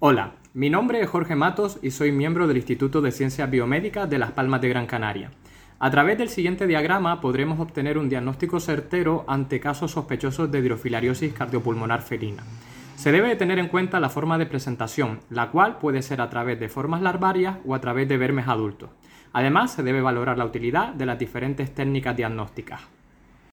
Hola, mi nombre es Jorge Matos y soy miembro del Instituto de Ciencias Biomédicas de Las Palmas de Gran Canaria. A través del siguiente diagrama podremos obtener un diagnóstico certero ante casos sospechosos de hidrofilariosis cardiopulmonar felina. Se debe tener en cuenta la forma de presentación, la cual puede ser a través de formas larvarias o a través de vermes adultos. Además, se debe valorar la utilidad de las diferentes técnicas diagnósticas.